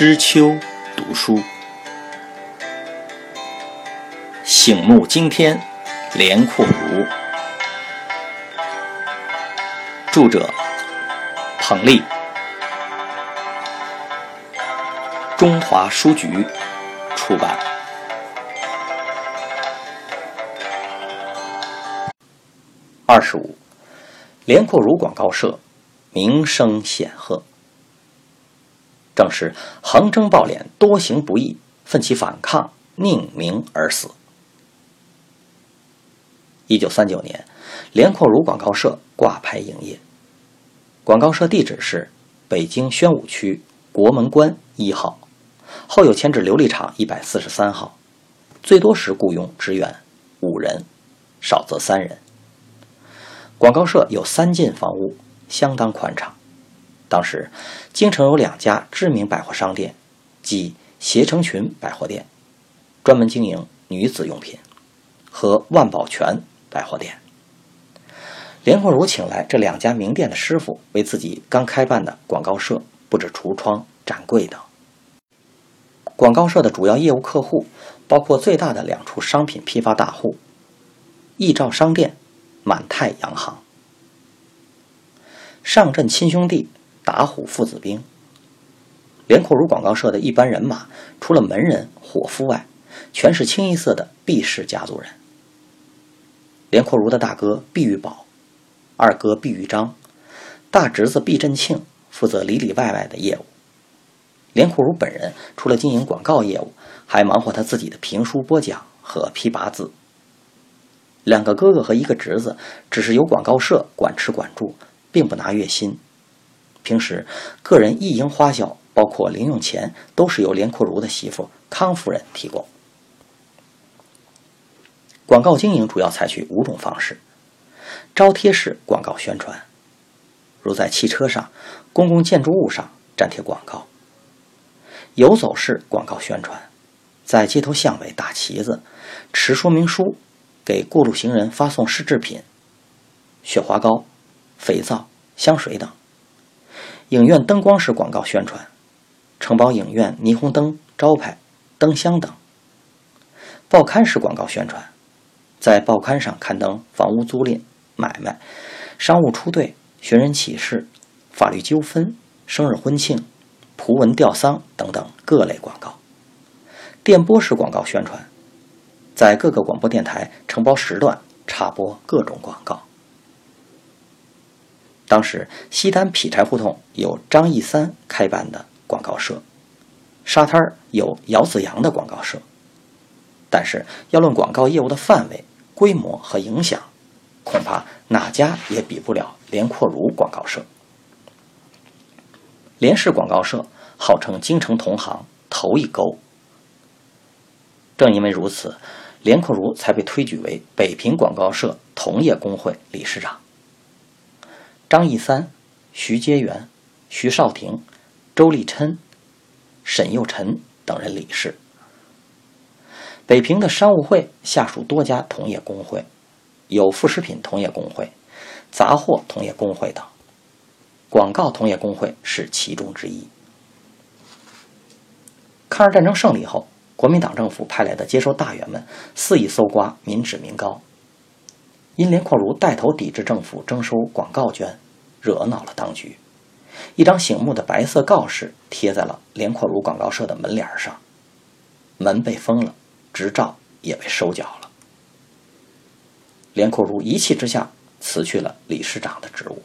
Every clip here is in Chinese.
知秋读书，醒目惊天，连阔如。著者：彭丽，中华书局出版。二十五，连阔如广告社名声显赫。正是横征暴敛，多行不义，奋起反抗，匿名而死。一九三九年，连阔如广告社挂牌营业。广告社地址是北京宣武区国门关一号，后有迁至琉璃厂一百四十三号。最多时雇佣职员五人，少则三人。广告社有三进房屋，相当宽敞。当时，京城有两家知名百货商店，即携程群百货店，专门经营女子用品，和万宝泉百货店。连阔如请来这两家名店的师傅，为自己刚开办的广告社布置橱窗、展柜等。广告社的主要业务客户包括最大的两处商品批发大户：易兆商店、满泰洋行。上阵亲兄弟。打虎父子兵。连阔如广告社的一般人马，除了门人、伙夫外，全是清一色的毕氏家族人。连阔如的大哥毕玉宝，二哥毕玉章，大侄子毕振庆负责里里外外的业务。连阔如本人除了经营广告业务，还忙活他自己的评书播讲和批八字。两个哥哥和一个侄子，只是由广告社管吃管住，并不拿月薪。平时，个人一营花销，包括零用钱，都是由连阔如的媳妇康夫人提供。广告经营主要采取五种方式：招贴式广告宣传，如在汽车上、公共建筑物上粘贴广告；游走式广告宣传，在街头巷尾打旗子、持说明书，给过路行人发送试制品，雪花膏、肥皂、香水等。影院灯光式广告宣传，承包影院霓虹灯、招牌、灯箱等；报刊式广告宣传，在报刊上刊登房屋租赁、买卖、商务出兑、寻人启事、法律纠纷、生日婚庆、图文吊丧等等各类广告；电波式广告宣传，在各个广播电台承包时段插播各种广告。当时西单劈柴胡同有张一三开办的广告社，沙滩有姚子阳的广告社。但是要论广告业务的范围、规模和影响，恐怕哪家也比不了连阔如广告社。连氏广告社号称京城同行头一钩。正因为如此，连阔如才被推举为北平广告社同业工会理事长。张义三、徐阶元、徐少廷、周立琛、沈佑臣等人理事。北平的商务会下属多家同业工会，有副食品同业工会、杂货同业工会等，广告同业工会是其中之一。抗日战争胜利后，国民党政府派来的接收大员们肆意搜刮民脂民膏。因连阔如带头抵制政府征收广告捐，惹恼了当局。一张醒目的白色告示贴在了连阔如广告社的门脸上，门被封了，执照也被收缴了。连阔如一气之下辞去了理事长的职务。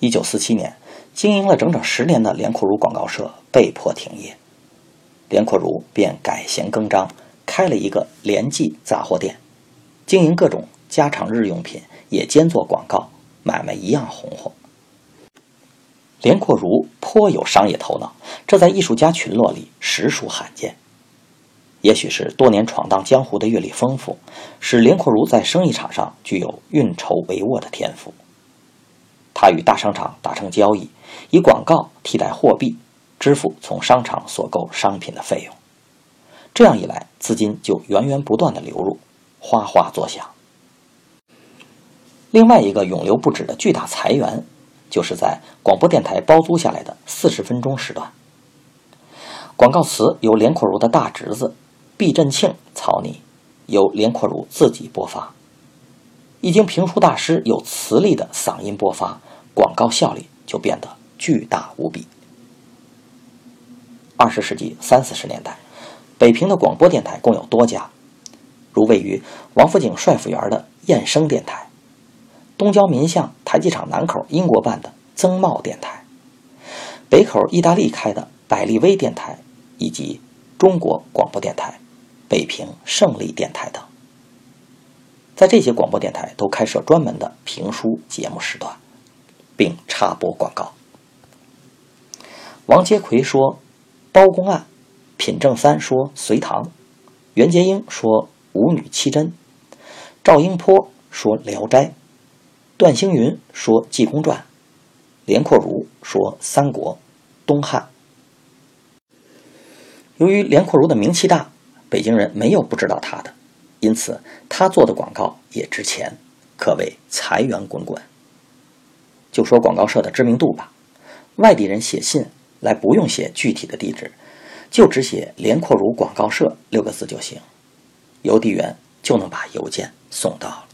一九四七年，经营了整整十年的连阔如广告社被迫停业，连阔如便改弦更张，开了一个联记杂货店。经营各种家常日用品，也兼做广告，买卖一样红火。连阔如颇有商业头脑，这在艺术家群落里实属罕见。也许是多年闯荡江湖的阅历丰富，使连阔如在生意场上具有运筹帷幄的天赋。他与大商场达成交易，以广告替代货币，支付从商场所购商品的费用。这样一来，资金就源源不断的流入。哗哗作响。另外一个永流不止的巨大财源，就是在广播电台包租下来的四十分钟时段。广告词由连阔如的大侄子毕振庆草拟，由连阔如自己播发。一经评书大师有磁力的嗓音播发，广告效力就变得巨大无比。二十世纪三四十年代，北平的广播电台共有多家，如位于王府井帅府园的燕声电台，东郊民巷台机厂南口英国办的增茂电台，北口意大利开的百利威电台，以及中国广播电台、北平胜利电台等。在这些广播电台都开设专门的评书节目时段，并插播广告。王杰奎说。包公案，品正三说隋唐，袁洁英说舞女七真，赵英坡说聊斋，段星云说济公传，连阔如说三国、东汉。由于连阔如的名气大，北京人没有不知道他的，因此他做的广告也值钱，可谓财源滚滚。就说广告社的知名度吧，外地人写信。来不用写具体的地址，就只写“连阔如广告社”六个字就行，邮递员就能把邮件送到。